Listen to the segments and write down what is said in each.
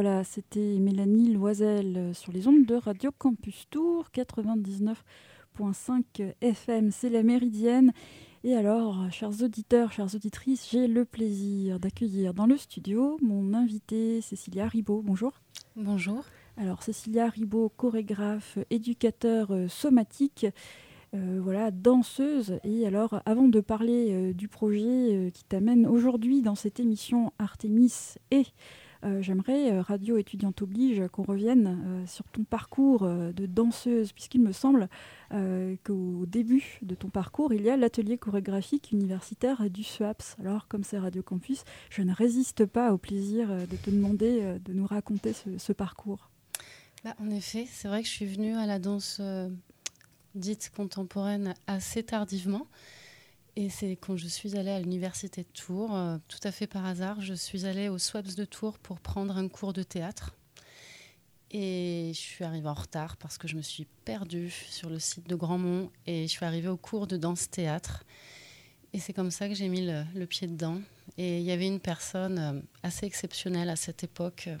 voilà, c'était Mélanie Loisel sur les ondes de Radio Campus Tour 99.5 FM, c'est la méridienne. Et alors, chers auditeurs, chères auditrices, j'ai le plaisir d'accueillir dans le studio mon invité Cécilia Ribaud. Bonjour. Bonjour. Alors, Cécilia Ribaud, chorégraphe, éducateur euh, somatique, euh, voilà, danseuse. Et alors, avant de parler euh, du projet qui t'amène aujourd'hui dans cette émission Artemis et euh, j'aimerais, euh, Radio étudiante oblige, qu'on revienne euh, sur ton parcours de danseuse, puisqu'il me semble qu'au début de ton parcours, il y a l'atelier chorégraphique universitaire du SUAPS. Alors, comme c'est Radio Campus, je ne résiste pas au plaisir de te demander de nous raconter ce, parcours. Bah, en effet, c'est vrai que je suis venue à la danse dite contemporaine assez tardivement. Et c'est quand je suis allée à l'université de Tours, euh, tout à fait par hasard, je suis allée au SWAPS de Tours pour prendre un cours de théâtre. Et je suis arrivée en retard parce que je me suis perdue sur le site de Grandmont et je suis arrivée au cours de danse-théâtre. Et c'est comme ça que j'ai mis le, pied dedans. Et il y avait une personne euh, assez exceptionnelle à cette époque euh,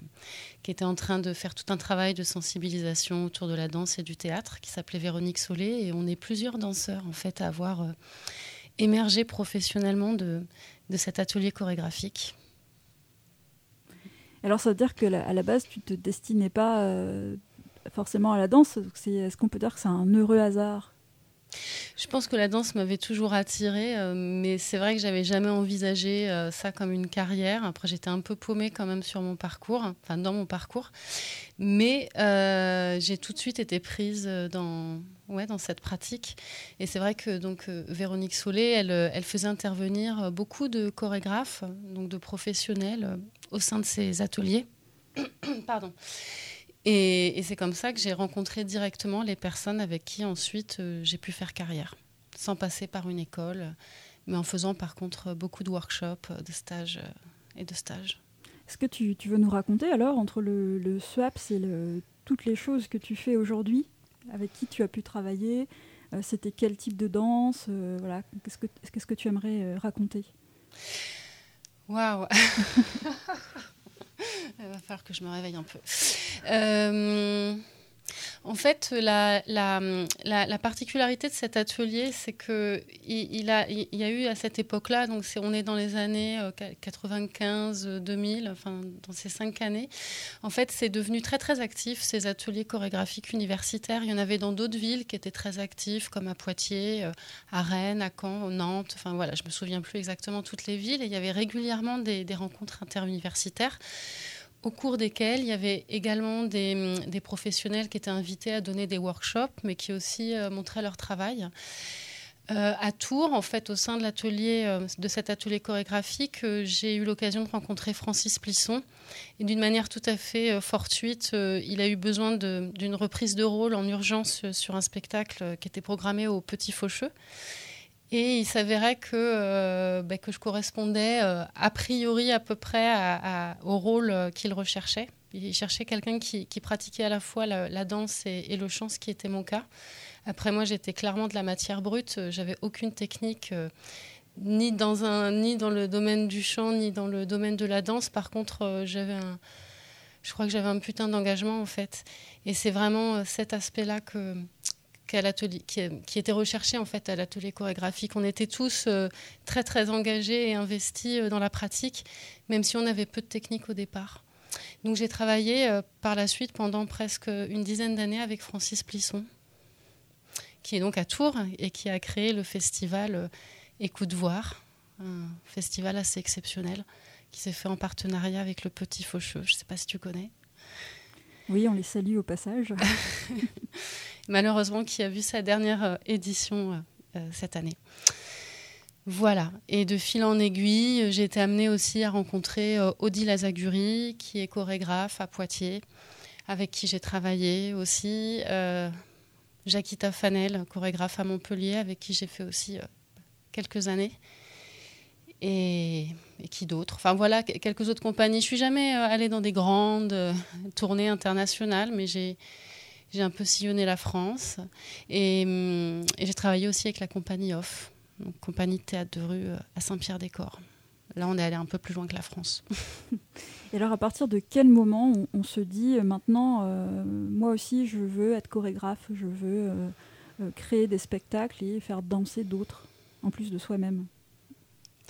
qui était en train de faire tout un travail de sensibilisation autour de la danse et du théâtre qui s'appelait Véronique Solé. Et on est plusieurs danseurs en fait à avoir émerger professionnellement de, de cet atelier chorégraphique. Alors ça veut dire que à la base tu te destinais pas euh, forcément à la danse. Est-ce qu'on peut dire que c'est un heureux hasard? Je pense que la danse m'avait toujours attirée, euh, mais c'est vrai que j'avais jamais envisagé euh, ça comme une carrière. Après, j'étais un peu paumée quand même sur mon parcours, enfin dans mon parcours, mais j'ai tout de suite été prise dans, ouais, dans cette pratique. Et c'est vrai que donc Véronique Solé, elle, elle faisait intervenir beaucoup de chorégraphes, donc de professionnels au sein de ses ateliers. Pardon. Et, c'est comme ça que j'ai rencontré directement les personnes avec qui ensuite euh, j'ai pu faire carrière, sans passer par une école, mais en faisant par contre beaucoup de workshops, de stages euh, et de stages. Est-ce que tu, veux nous raconter alors entre le, le SWAPS et toutes les choses que tu fais aujourd'hui, avec qui tu as pu travailler euh, C'était quel type de danse voilà. Qu'est-ce que, tu aimerais raconter? Waouh Il va falloir que je me réveille un peu. Euh, en fait, la, la, particularité de cet atelier, c'est qu'il il, y a eu à cette époque-là, donc on est dans les années 95, euh, 2000, enfin dans ces cinq années, en fait, c'est devenu très très actif, ces ateliers chorégraphiques universitaires. Il y en avait dans d'autres villes qui étaient très actifs, comme à Poitiers, euh, à Rennes, à Caen, Nantes, enfin voilà, je me souviens plus exactement toutes les villes, et il y avait régulièrement des rencontres interuniversitaires au cours desquels il y avait également des, professionnels qui étaient invités à donner des workshops, mais qui aussi euh, montraient leur travail. Euh, à Tours, en fait, au sein de l'atelier, euh, de cet atelier chorégraphique, j'ai eu l'occasion de rencontrer Francis Plisson. Et d'une manière tout à fait fortuite, il a eu besoin d'une reprise de rôle en urgence sur un spectacle qui était programmé au Petit Faucheux. Et il s'avérait que, euh, bah, que je correspondais euh, a priori à peu près au rôle euh, qu'il recherchait. Il cherchait quelqu'un qui, pratiquait à la fois la, danse et, le chant, ce qui était mon cas. Après moi, j'étais clairement de la matière brute. J'avais aucune technique, ni, dans un, ni dans le domaine du chant, ni dans le domaine de la danse. Par contre, j'avais un, je crois que j'avais un putain d'engagement en fait. Et c'est vraiment cet aspect-là que qui, était recherché en fait à l'atelier chorégraphique. On était tous euh, très très engagés et investis euh, dans la pratique, même si on avait peu de technique au départ. Donc j'ai travaillé euh, par la suite pendant presque une dizaine d'années avec Francis Plisson, qui est donc à Tours et qui a créé le festival Écoute voir, un festival assez exceptionnel qui s'est fait en partenariat avec le Petit Faucheux. Je ne sais pas si tu connais. Oui, on les salue au passage. malheureusement qui a vu sa dernière euh, édition euh, euh, cette année. Voilà. Et de fil en aiguille, j'ai été amenée aussi à rencontrer Odile Azaguri, qui est chorégraphe à Poitiers, avec qui j'ai travaillé aussi. Euh, Jacquita Fanel, chorégraphe à Montpellier, avec qui j'ai fait aussi quelques années. Et, et qui d'autres Enfin voilà, quelques autres compagnies. Je suis jamais allée dans des grandes tournées internationales, mais j'ai un peu sillonné la France et, j'ai travaillé aussi avec la compagnie Off, compagnie de théâtre de rue euh, à Saint-Pierre-des-Corps, là, on est allé un peu plus loin que la France. Et alors, à partir de quel moment on, se dit maintenant, moi aussi, je veux être chorégraphe, je veux créer des spectacles et faire danser d'autres, en plus de soi-même?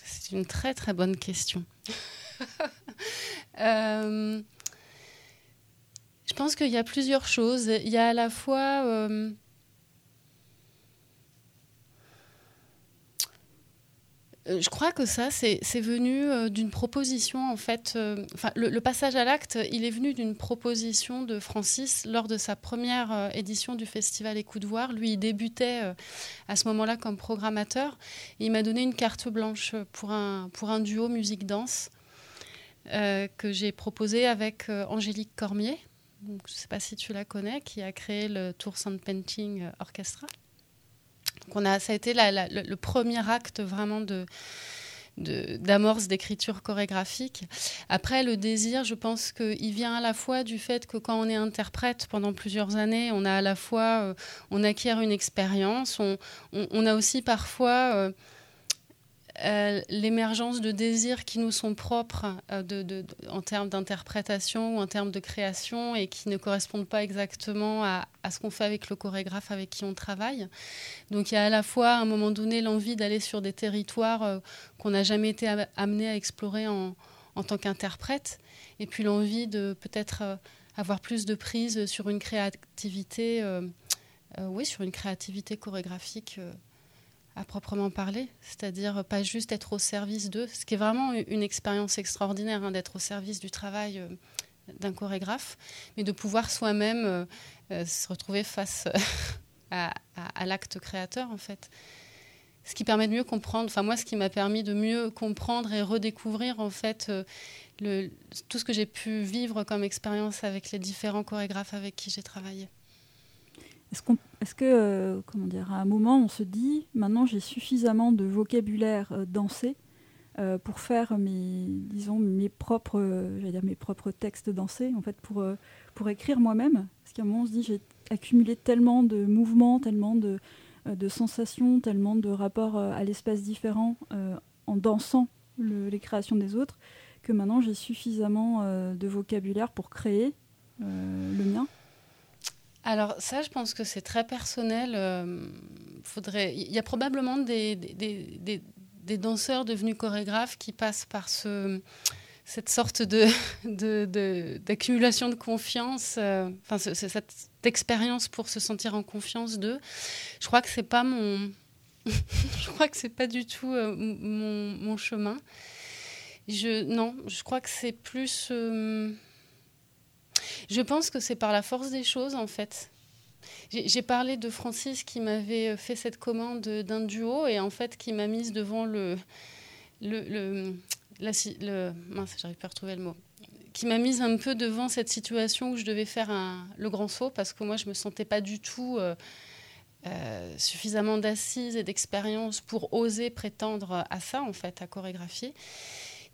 C'est une très très bonne question. euh, je pense qu'il y a plusieurs choses. Il y a à la fois... Euh, je crois que ça, c'est venu euh, d'une proposition, en fait. enfin, le, passage à l'acte, il est venu d'une proposition de Francis lors de sa première édition du festival Écoute Voir. Lui, il débutait à ce moment-là comme programmateur. il m'a donné une carte blanche pour un, pour un duo musique-danse que j'ai proposé avec Angélique Cormier, je ne sais pas si tu la connais, qui a créé le Tour Sound Painting euh, Orchestra. Donc on a, ça a été le, premier acte vraiment d'amorce d'écriture chorégraphique. Après, le désir, je pense qu'il vient à la fois du fait que quand on est interprète pendant plusieurs années, on a à la fois, euh, on acquiert une expérience, on, on, a aussi parfois... Euh, euh, l'émergence de désirs qui nous sont propres euh, en termes d'interprétation ou en termes de création et qui ne correspondent pas exactement à, ce qu'on fait avec le chorégraphe avec qui on travaille. Donc il y a à la fois à un moment donné l'envie d'aller sur des territoires euh, qu'on n'a jamais été amené à explorer en, en tant qu'interprète et puis l'envie de peut-être avoir plus de prise sur une créativité, oui, sur une créativité chorégraphique à proprement parler, c'est-à-dire pas juste être au service d'eux, ce qui est vraiment une expérience extraordinaire hein, d'être au service du travail euh, d'un chorégraphe, mais de pouvoir soi-même euh, euh, se retrouver face à, l'acte créateur en fait. Ce qui permet de mieux comprendre, enfin moi ce qui m'a permis de mieux comprendre et redécouvrir en fait tout ce que j'ai pu vivre comme expérience avec les différents chorégraphes avec qui j'ai travaillé. Est-ce que, euh, comment dire, à un moment, on se dit, maintenant j'ai suffisamment de vocabulaire euh, dansé euh, pour faire mes, disons, mes propres, dire mes propres textes dansés, en fait, pour, pour écrire moi-même? Parce qu'à un moment, on se dit, j'ai accumulé tellement de mouvements, tellement de, de sensations, tellement de rapports à l'espace différent en dansant les créations des autres, que maintenant j'ai suffisamment de vocabulaire pour créer le mien. Alors ça, je pense que c'est très personnel. Euh. Il y a probablement des, danseurs devenus chorégraphes qui passent par ce, cette sorte d'accumulation de, confiance, euh, enfin cette expérience pour se sentir en confiance d'eux. Je crois que c'est pas mon, je crois que c'est pas du tout euh, mon, mon, chemin. Je non, je crois que c'est plus je pense que c'est par la force des choses, en fait. J'ai parlé de Francis qui m'avait fait cette commande d'un duo et en fait qui m'a mise devant le. le, le mince, j'arrive pas à retrouver le mot. Qui m'a mise un peu devant cette situation où je devais faire un, le grand saut parce que moi je me sentais pas du tout. Euh, euh, suffisamment d'assises et d'expérience pour oser prétendre à ça, en fait, à chorégraphier.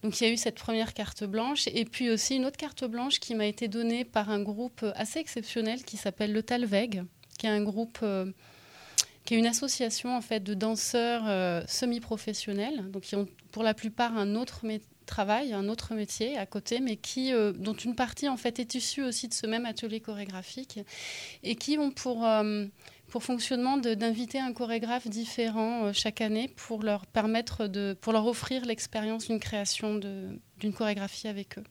Donc il y a eu cette première carte blanche et puis aussi une autre carte blanche qui m'a été donnée par un groupe assez exceptionnel qui s'appelle le Talveg, qui est un groupe euh, qui est une association en fait de danseurs euh, semi-professionnels, donc qui ont pour la plupart un autre travail, un autre métier à côté, mais qui euh, dont une partie en fait est issue aussi de ce même atelier chorégraphique et qui ont pour pour fonctionnement d'inviter un chorégraphe différent euh, chaque année pour leur permettre de, pour leur offrir l'expérience d'une création d'une chorégraphie avec eux.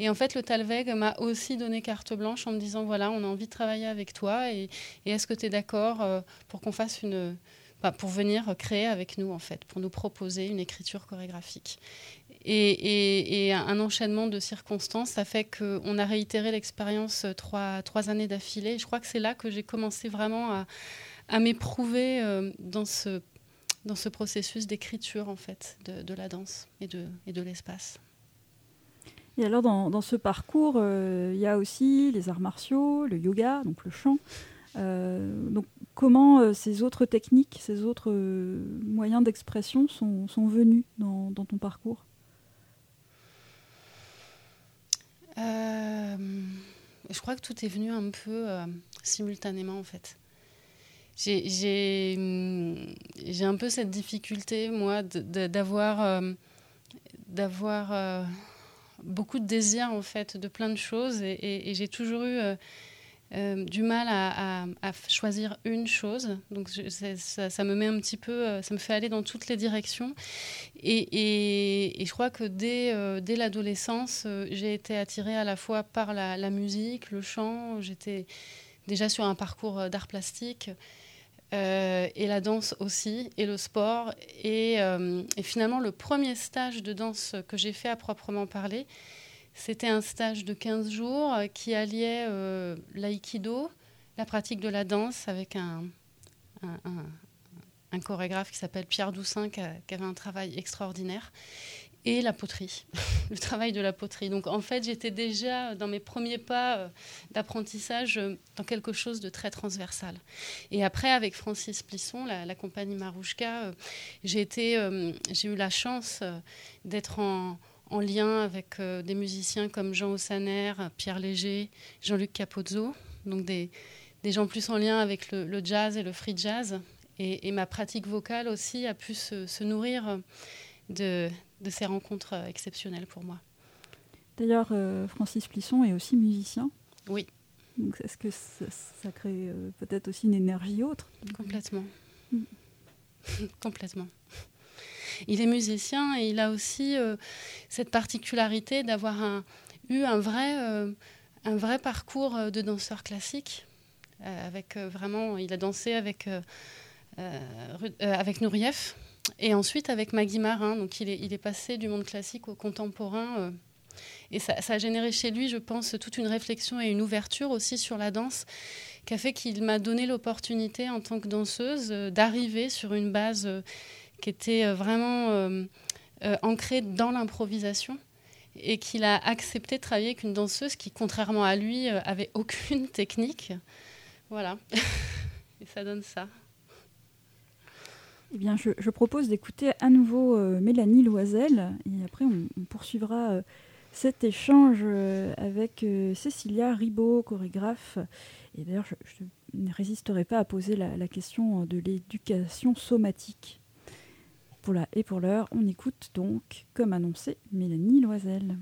Et en fait, le Talveg m'a aussi donné carte blanche en me disant voilà, on a envie de travailler avec toi et, est-ce que tu es d'accord euh, pour qu'on fasse une. pour venir créer avec nous, en fait, pour nous proposer une écriture chorégraphique. Et, un enchaînement de circonstances, ça fait qu'on a réitéré l'expérience trois, trois années d'affilée. Je crois que c'est là que j'ai commencé vraiment à, m'éprouver euh, dans ce, processus d'écriture en fait de, la danse et de, l'espace. Et alors dans, ce parcours, euh, il y a aussi les arts martiaux, le yoga, donc le chant. Euh, donc comment ces autres techniques, ces autres moyens d'expression sont, sont venus dans ton parcours Euh, je crois que tout est venu un peu euh, simultanément en fait. J'ai un peu cette difficulté, moi, d'avoir... Euh, d'avoir beaucoup de désir en fait de plein de choses et, j'ai toujours eu euh, du mal à, choisir une chose. Donc ça, me met un petit peu, euh, ça me fait aller dans toutes les directions. Et, je crois que dès, euh, l'adolescence, j'ai été attirée à la fois par la, musique, le chant. J'étais déjà sur un parcours d'art plastique. et la danse aussi, et le sport. Et, finalement, le premier stage de danse que j'ai fait à proprement parler, c'était un stage de 15 jours euh, qui alliait euh, l'aïkido, la pratique de la danse avec un, un, chorégraphe qui s'appelle Pierre Doussin, qui, avait un travail extraordinaire, et la poterie, le travail de la poterie. Donc en fait, j'étais déjà dans mes premiers pas euh, d'apprentissage dans quelque chose de très transversal. Et après, avec Francis Plisson, la, compagnie Marouchka, j'ai eu la chance d'être en en lien avec euh, des musiciens comme Jean Ossaner, Pierre Léger, Jean-Luc Capozzo, donc des, gens plus en lien avec le, jazz et le free jazz. Et, ma pratique vocale aussi a pu se, nourrir de, ces rencontres exceptionnelles pour moi. D'ailleurs, euh, Francis Plisson est aussi musicien. Oui. Donc est-ce que ça, crée euh, peut-être aussi une énergie autre? Complètement. Mm. Complètement. Il est musicien et il a aussi euh, cette particularité d'avoir eu un vrai, euh, parcours euh, de danseur classique. avec vraiment, il a dansé avec, avec Nourieff et ensuite avec Maggie Marin. Donc il est, passé du monde classique au contemporain. et ça, a généré chez lui, je pense, toute une réflexion et une ouverture aussi sur la danse qui a fait qu'il m'a donné l'opportunité en tant que danseuse d'arriver sur une base qui était euh, vraiment euh, euh, ancré dans l'improvisation et qu'il a accepté de travailler avec une danseuse qui, contrairement à lui, avait aucune technique. Voilà. et ça donne ça. Eh bien, je, propose d'écouter à nouveau Mélanie Loisel et après on, poursuivra cet échange avec Cécilia Ribaud, chorégraphe. Et d'ailleurs, je, ne résisterai pas à poser la question de l'éducation somatique et pour l'heure, on écoute donc, comme annoncé, Mélanie Loisel.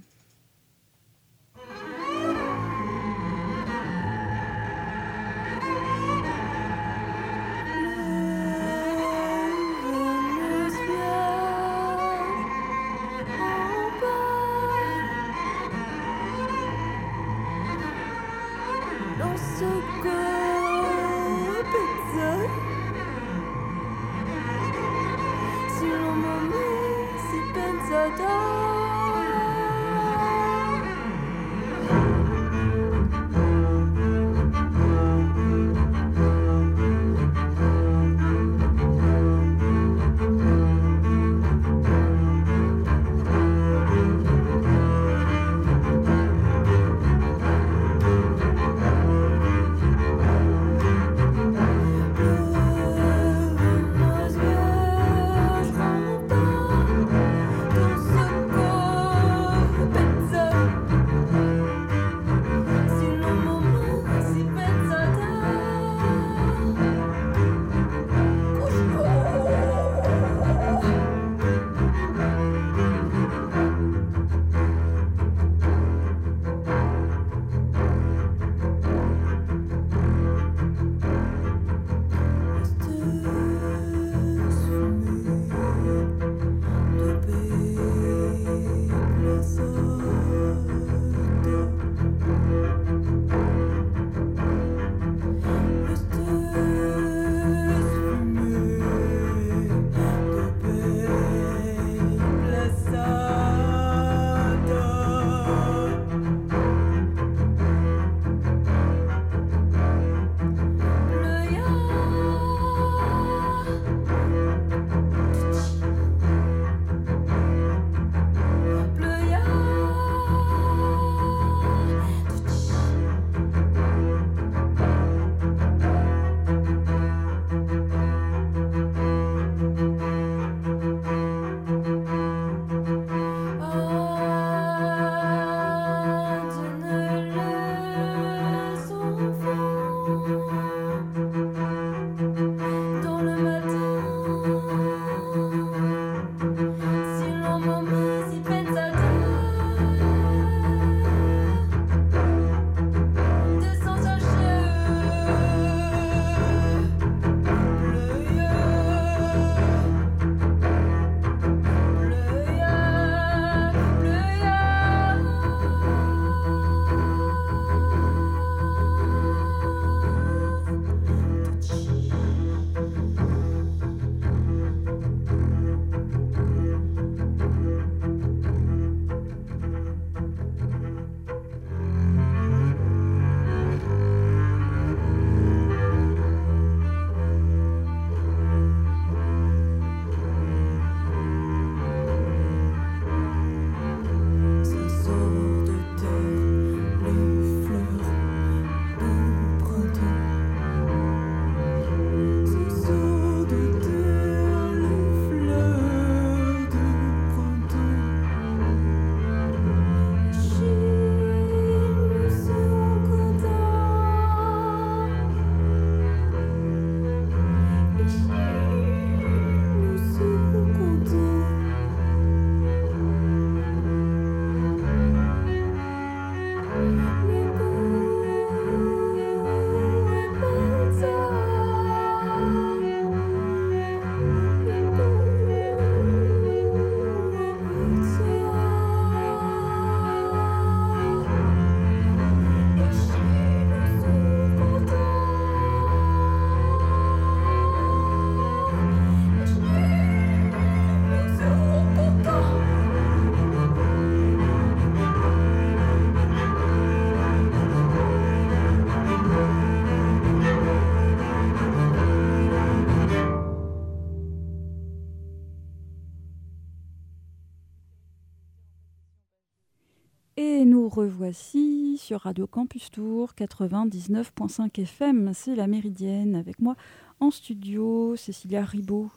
Revoici sur Radio Campus Tour 99.5 FM, c'est la Méridienne. Avec moi en studio, Cécilia Ribaud,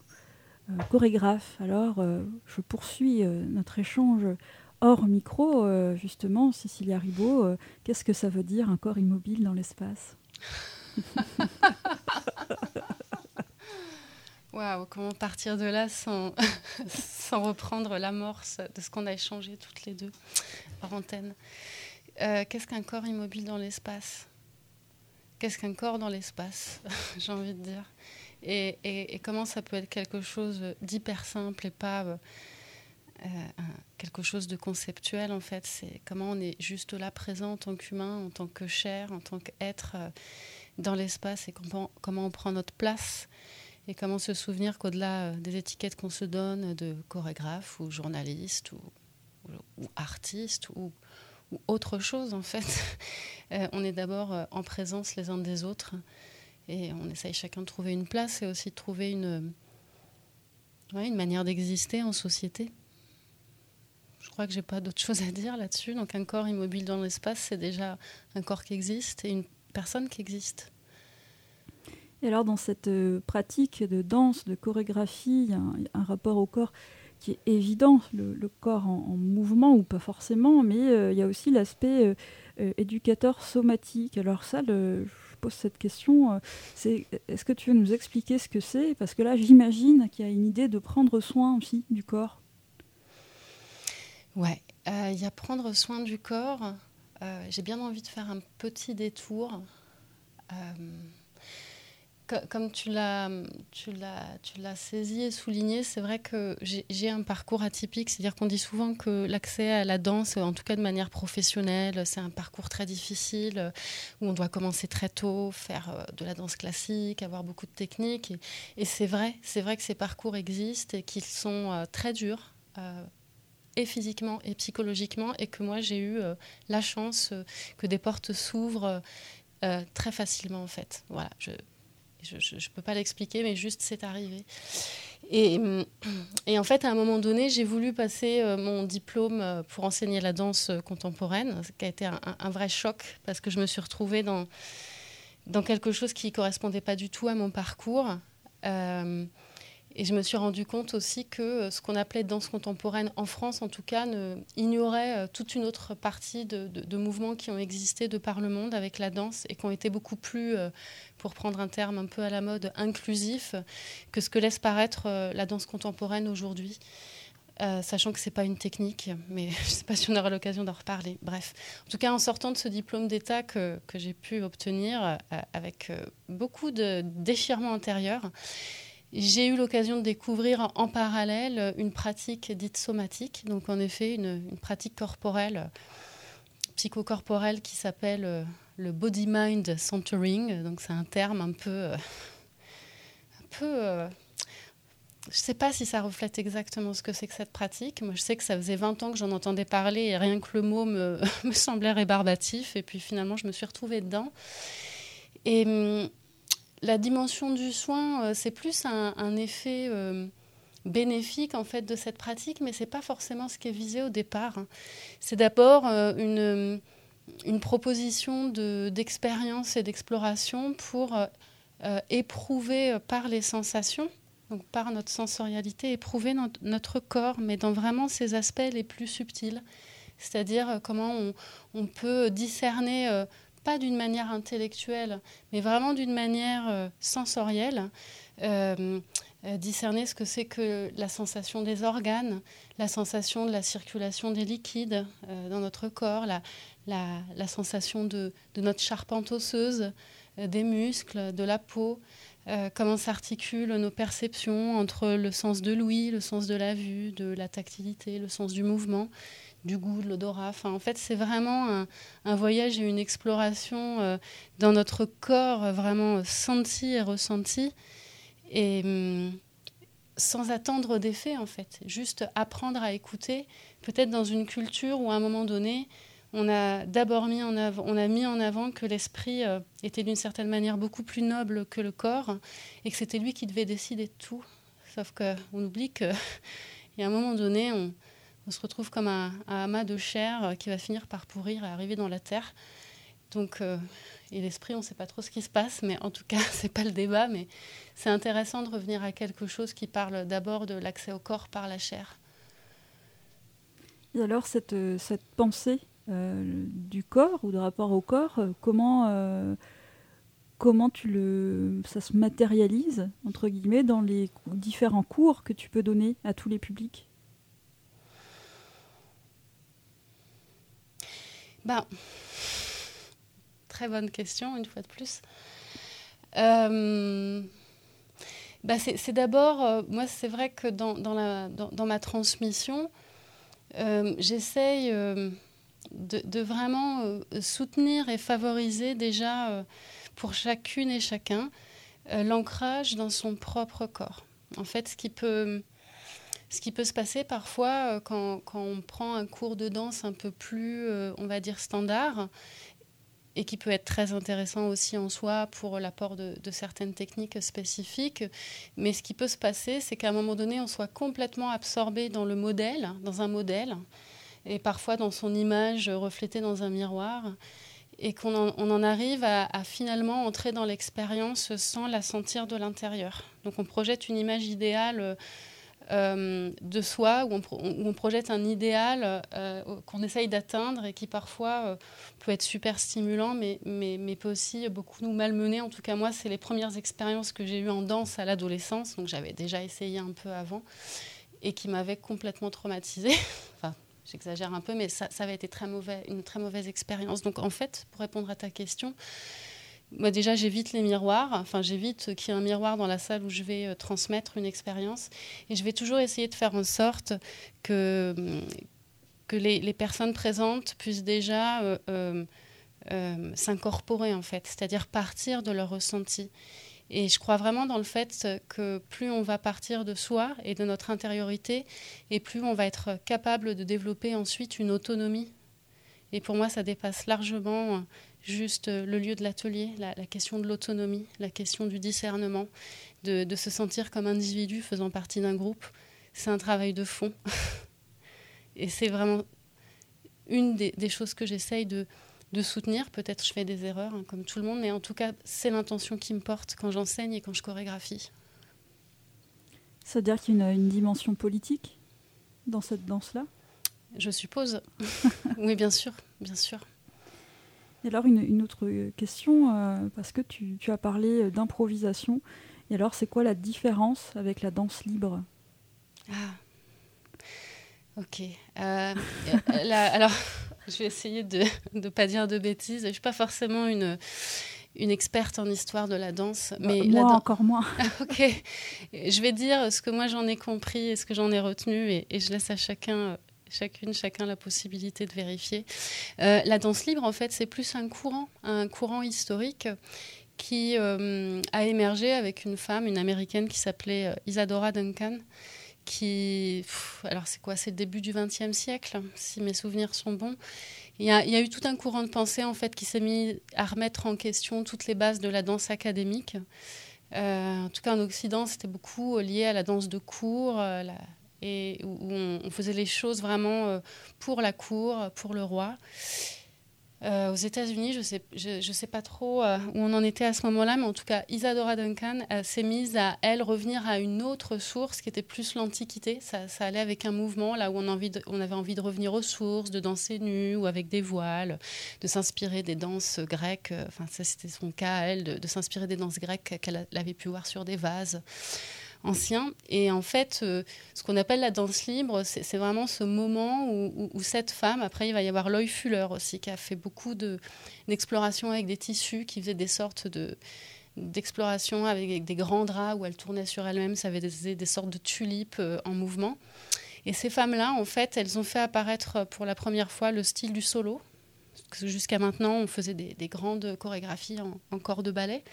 euh, chorégraphe. Alors, euh, je poursuis euh, notre échange hors micro, justement. Cécilia Ribaud, qu'est-ce que ça veut dire un corps immobile dans l'espace? Waouh, comment partir de là sans, sans reprendre l'amorce de ce qu'on a échangé toutes les deux? Antenne Qu'est-ce qu'un corps immobile dans l'espace? Qu'est-ce qu'un corps dans l'espace? J'ai envie de dire. Et, comment ça peut être quelque chose d'hyper simple et pas euh, euh, quelque chose de conceptuel en fait? C'est comment on est juste là présent en tant qu'humain, en tant que chair, en tant qu'être euh, dans l'espace et comment, comment on prend notre place? Et comment se souvenir qu'au-delà des étiquettes qu'on se donne de chorégraphe ou journaliste ou, ou, artiste ou, autre chose en fait, on est d'abord en présence les uns des autres et on essaye chacun de trouver une place et aussi de trouver une, une manière d'exister en société. Je crois que j'ai pas d'autre chose à dire là-dessus. Donc un corps immobile dans l'espace, c'est déjà un corps qui existe et une personne qui existe. Et alors dans cette euh, pratique de danse, de chorégraphie, a un, rapport au corps qui est évident, le, corps en, mouvement ou pas forcément, mais euh, il y a aussi l'aspect euh, éducateur somatique. Alors ça, le, pose cette question. Euh, c'est est-ce que tu veux nous expliquer ce que c'est? Parce que là, j'imagine qu'il y a une idée de prendre soin aussi du corps. Ouais, euh, il y a prendre soin du corps. Euh, j'ai bien envie de faire un petit détour comme tu l'as, tu tu saisi et souligné, c'est vrai que j'ai un parcours atypique. C'est-à-dire qu'on dit souvent que l'accès à la danse, en tout cas de manière professionnelle, c'est un parcours très difficile où on doit commencer très tôt, faire euh, de la danse classique, avoir beaucoup de techniques. Et, c'est vrai, c'est vrai que ces parcours existent et qu'ils sont euh, très durs. Euh, et physiquement et psychologiquement, et que moi j'ai eu la chance que des portes s'ouvrent très facilement en fait. Voilà, je ne peux pas l'expliquer, mais juste c'est arrivé. Et, en fait, à un moment donné, j'ai voulu passer euh, mon diplôme euh, pour enseigner la danse contemporaine, ce qui a été un, vrai choc parce que je me suis retrouvée dans, dans quelque chose qui ne correspondait pas du tout à mon parcours. Euh, et je me suis rendu compte aussi que euh, ce qu'on appelait danse contemporaine en France, en tout cas, ignorait euh, toute une autre partie de, mouvements qui ont existé de par le monde avec la danse et qui ont été beaucoup plus, euh, pour prendre un terme un peu à la mode, inclusif que ce que laisse paraître la danse contemporaine aujourd'hui. sachant que ce n'est pas une technique, mais je ne sais pas si on aura l'occasion d'en reparler. Bref, en tout cas, en sortant de ce diplôme d'État que, que j'ai pu obtenir avec beaucoup de déchirements intérieurs, j'ai eu l'occasion de découvrir en parallèle une pratique dite somatique, donc en effet une, pratique corporelle, psychocorporelle qui s'appelle euh, le body-mind centering. Donc c'est un terme un peu... Euh, un peu euh, je ne sais pas si ça reflète exactement ce que c'est que cette pratique. Moi, je sais que ça faisait 20 ans que j'en entendais parler et rien que le mot me, me semblait rébarbatif. Et puis finalement, je me suis retrouvée dedans. Et hum, la dimension du soin, euh, c'est plus un, effet euh, bénéfique en fait de cette pratique, mais c'est pas forcément ce qui est visé au départ. Hein. C'est d'abord euh, une, proposition d'expérience et d'exploration pour éprouver par les sensations, donc par notre sensorialité, éprouver notre, corps, mais dans vraiment ses aspects les plus subtils. C'est-à-dire comment on, peut discerner pas d'une manière intellectuelle, mais vraiment d'une manière euh, sensorielle, euh, euh, discerner ce que c'est que la sensation des organes, la sensation de la circulation des liquides dans notre corps, la, sensation de, notre charpente osseuse, des muscles, de la peau, comment s'articulent nos perceptions entre le sens de l'ouïe, le sens de la vue, de la tactilité, le sens du mouvement du goût, de l'odorat. En fait, c'est vraiment un, voyage et une exploration euh, dans notre corps, euh, vraiment senti et ressenti, et hum, sans attendre d'effet, en fait. Juste apprendre à écouter, peut-être dans une culture où à un moment donné, on a d'abord mis en avant, mis en avant que l'esprit euh, était d'une certaine manière beaucoup plus noble que le corps, et que c'était lui qui devait décider de tout. Sauf qu'on oublie qu'il y a un moment donné, on, on se retrouve comme un, amas de chair qui va finir par pourrir et arriver dans la terre. Donc, et l'esprit, on ne sait pas trop ce qui se passe, mais en tout cas, c'est pas le débat, mais c'est intéressant de revenir à quelque chose qui parle d'abord de l'accès au corps par la chair. Et alors, cette, cette pensée du corps ou de rapport au corps, comment ça se matérialise, dans les différents cours que tu peux donner à tous les publics? Ben, Très bonne question, une fois de plus. Euh, ben c'est d'abord, euh, moi c'est vrai que dans, dans, la, dans, ma transmission, euh, j'essaye de, de, vraiment soutenir et favoriser déjà pour chacune et chacun euh, l'ancrage dans son propre corps. En fait, ce qui peut, ce qui peut se passer parfois euh, quand, on prend un cours de danse un peu plus, euh, on va dire, standard, et qui peut être très intéressant aussi en soi pour l'apport de, certaines techniques spécifiques. Mais ce qui peut se passer, c'est qu'à un moment donné, on soit complètement absorbé dans le modèle, dans un modèle, et parfois dans son image reflétée dans un miroir et qu'on en, arrive à, finalement entrer dans l'expérience sans la sentir de l'intérieur. Donc on projette une image idéale euh, de soi, où on, projette un idéal euh, qu'on essaye d'atteindre et qui parfois euh, peut être super stimulant, mais, mais, mais, peut aussi beaucoup nous malmener. En tout cas, moi, c'est les premières expériences que j'ai eues en danse à l'adolescence, donc j'avais déjà essayé un peu avant, et qui m'avaient complètement traumatisée. enfin, j'exagère un peu, mais ça, ça, avait été très mauvais, une très mauvaise expérience. Donc en fait, pour répondre à ta question, moi déjà j'évite les miroirs, enfin j'évite qu'il y ait un miroir dans la salle où je vais euh, transmettre une expérience, et je vais toujours essayer de faire en sorte que, que les, personnes présentes puissent déjà euh, euh, s'incorporer en fait, c'est-à-dire partir de leur ressenti. Et je crois vraiment dans le fait que plus on va partir de soi et de notre intériorité, et plus on va être capable de développer ensuite une autonomie. Et pour moi, ça dépasse largement juste le lieu de l'atelier, la, question de l'autonomie, la question du discernement, de, se sentir comme individu faisant partie d'un groupe. C'est un travail de fond. et c'est vraiment une des choses que j'essaye de, de soutenir. Peut-être je fais des erreurs, hein, comme tout le monde, mais en tout cas, c'est l'intention qui me porte quand j'enseigne et quand je chorégraphie. Ça veut dire qu'il y a une, dimension politique dans cette danse-là? Je suppose. oui, bien sûr, bien sûr. Et alors, une, autre question, euh, parce que tu, tu as parlé d'improvisation. Et alors, c'est quoi la différence avec la danse libre? Ah, ok. Euh, alors. Je vais essayer de ne pas dire de bêtises. Je ne suis pas forcément une, une experte en histoire de la danse. Mais moi, encore moins. ok. Je vais dire ce que moi j'en ai compris et ce que j'en ai retenu et, je laisse à chacun chacune, chacun la possibilité de vérifier. Euh, la danse libre, en fait, c'est plus un courant, un courant historique qui euh, a émergé avec une femme, une américaine qui s'appelait euh, Isadora Duncan, qui. alors, c'est quoi C'est le début du XXe siècle, si mes souvenirs sont bons. Il y, a, eu tout un courant de pensée en fait qui s'est mis à remettre en question toutes les bases de la danse académique. En tout cas, en Occident, c'était beaucoup lié à la danse de cour, euh, où on, faisait les choses vraiment euh, pour la cour, pour le roi. Euh, aux États-Unis, je ne sais, pas trop euh, où on en était à ce moment-là, mais en tout cas, Isadora Duncan s'est mise à, elle, revenir à une autre source qui était plus l'Antiquité. Ça, allait avec un mouvement là où on, avait envie de revenir aux sources, de danser nu ou avec des voiles, de s'inspirer des danses grecques. Enfin, ça, c'était son cas, elle, de, de s'inspirer des danses grecques qu'elle avait pu voir sur des vases ancien. Et en fait, euh, ce qu'on appelle la danse libre, c'est vraiment ce moment où, cette femme, après il va y avoir Loy Fuller aussi, qui a fait beaucoup d'explorations avec des tissus, qui faisait des sortes de d'exploration avec des grands draps où elle tournait sur elle-même, ça avait des, des, sortes de tulipes euh, en mouvement. Et ces femmes-là, en fait, elles ont fait apparaître pour la première fois le style du solo. Jusqu'à maintenant, on faisait des, grandes chorégraphies en corps de ballet.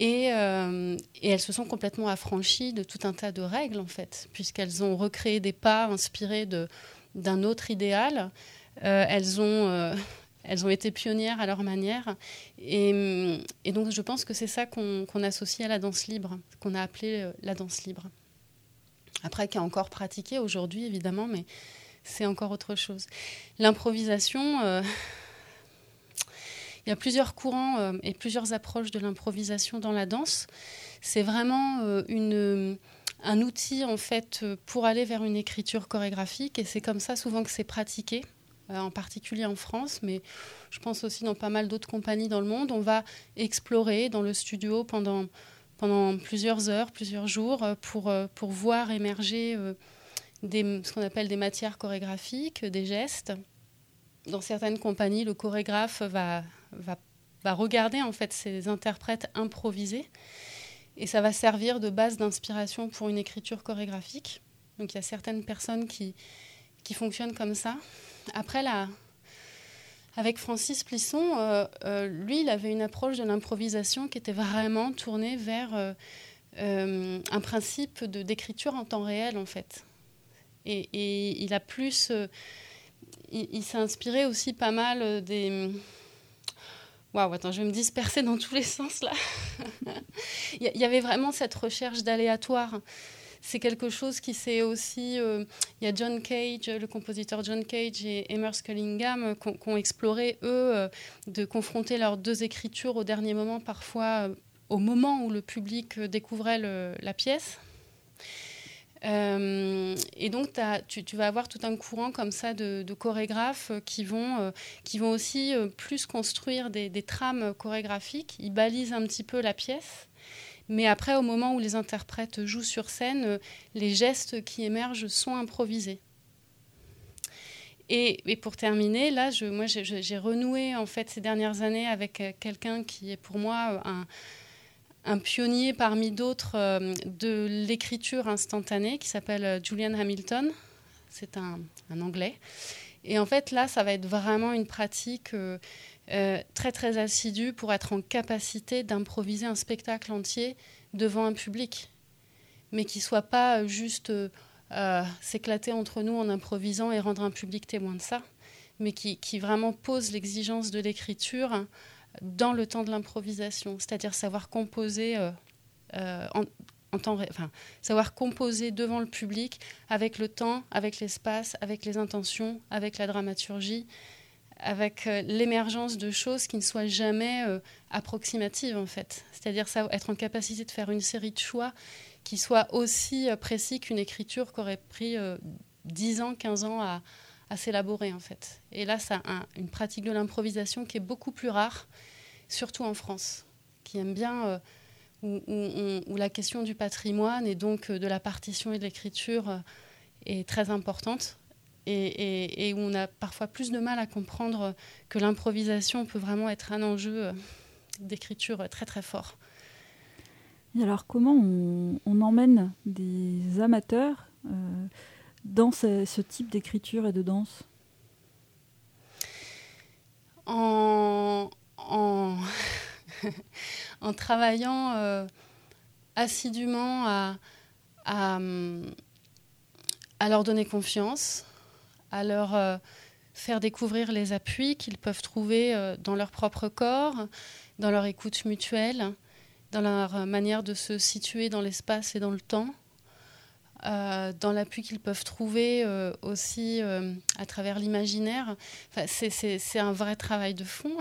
Euh, et, elles se sont complètement affranchies de tout un tas de règles, en fait, puisqu'elles ont recréé des pas inspirés d'un autre idéal. Euh, elles, ont, euh, elles ont été pionnières à leur manière. Et, donc, je pense que c'est ça qu'on associe à la danse libre, qu'on a appelé la danse libre. Après, qui est encore pratiquée aujourd'hui, évidemment, mais c'est encore autre chose. L'improvisation, il y a plusieurs courants euh, et plusieurs approches de l'improvisation dans la danse. C'est vraiment euh, une, un outil en fait pour aller vers une écriture chorégraphique et c'est comme ça souvent que c'est pratiqué en particulier en France, mais je pense aussi dans pas mal d'autres compagnies dans le monde. On va explorer dans le studio pendant, plusieurs heures, plusieurs jours, pour, voir émerger ce qu'on appelle des matières chorégraphiques, des gestes. Dans certaines compagnies, le chorégraphe va, regarder en fait ces interprètes improvisés et ça va servir de base d'inspiration pour une écriture chorégraphique. Donc il y a certaines personnes qui, fonctionnent comme ça. Après, là, avec Francis Plisson, euh, euh, lui, il avait une approche de l'improvisation qui était vraiment tournée vers euh, un principe d'écriture en temps réel, en fait. Et, il a plus. Euh, il, s'est inspiré aussi pas mal euh, des. Waouh, attends, je vais me disperser dans tous les sens là. il y avait vraiment cette recherche d'aléatoire c'est quelque chose qui s'est aussi. Euh, il y a John Cage, le compositeur John Cage et Emer Scullingham qui ont exploré, eux, de confronter leurs deux écritures au dernier moment, parfois au moment où le public découvrait la pièce. Euh, et donc, tu, vas avoir tout un courant comme ça de, chorégraphes qui vont, euh, qui vont aussi euh, plus construire des, trames chorégraphiques. Ils balisent un petit peu la pièce. Mais après, au moment où les interprètes jouent sur scène, les gestes qui émergent sont improvisés. Et, pour terminer, là, moi, j'ai renoué en fait ces dernières années avec quelqu'un qui est pour moi un, un pionnier parmi d'autres euh, de l'écriture instantanée qui s'appelle euh, Julian Hamilton. C'est un, anglais. Et en fait, là, ça va être vraiment une pratique euh, très, très assidue pour être en capacité d'improviser un spectacle entier devant un public. Mais qui ne soit pas juste s'éclater entre nous en improvisant et rendre un public témoin de ça, mais qui, qui vraiment pose l'exigence de l'écriture dans le temps de l'improvisation, c'est-à-dire savoir composer euh, euh, en, temps, enfin, savoir composer devant le public avec le temps, avec l'espace, avec les intentions, avec la dramaturgie, avec euh, l'émergence de choses qui ne soient jamais approximatives en fait. C'est-à-dire être en capacité de faire une série de choix qui soient aussi précis qu'une écriture qui aurait pris 10 ans, 15 ans à, à s'élaborer en fait. Et là, c'est une pratique de l'improvisation qui est beaucoup plus rare, surtout en France, qui aime bien, euh, où, la question du patrimoine et donc euh, de la partition et de l'écriture euh, est très importante. Et, où on a parfois plus de mal à comprendre que l'improvisation peut vraiment être un enjeu d'écriture très très fort. Alors comment on, emmène des amateurs dans ce, type d'écriture et de danse en, travaillant euh, assidûment à, à, leur donner confiance, à leur euh, faire découvrir les appuis qu'ils peuvent trouver euh, dans leur propre corps, dans leur écoute mutuelle, dans leur manière de se situer dans l'espace et dans le temps. Euh, dans l'appui qu'ils peuvent trouver euh, aussi euh, à travers l'imaginaire. C'est un vrai travail de fond.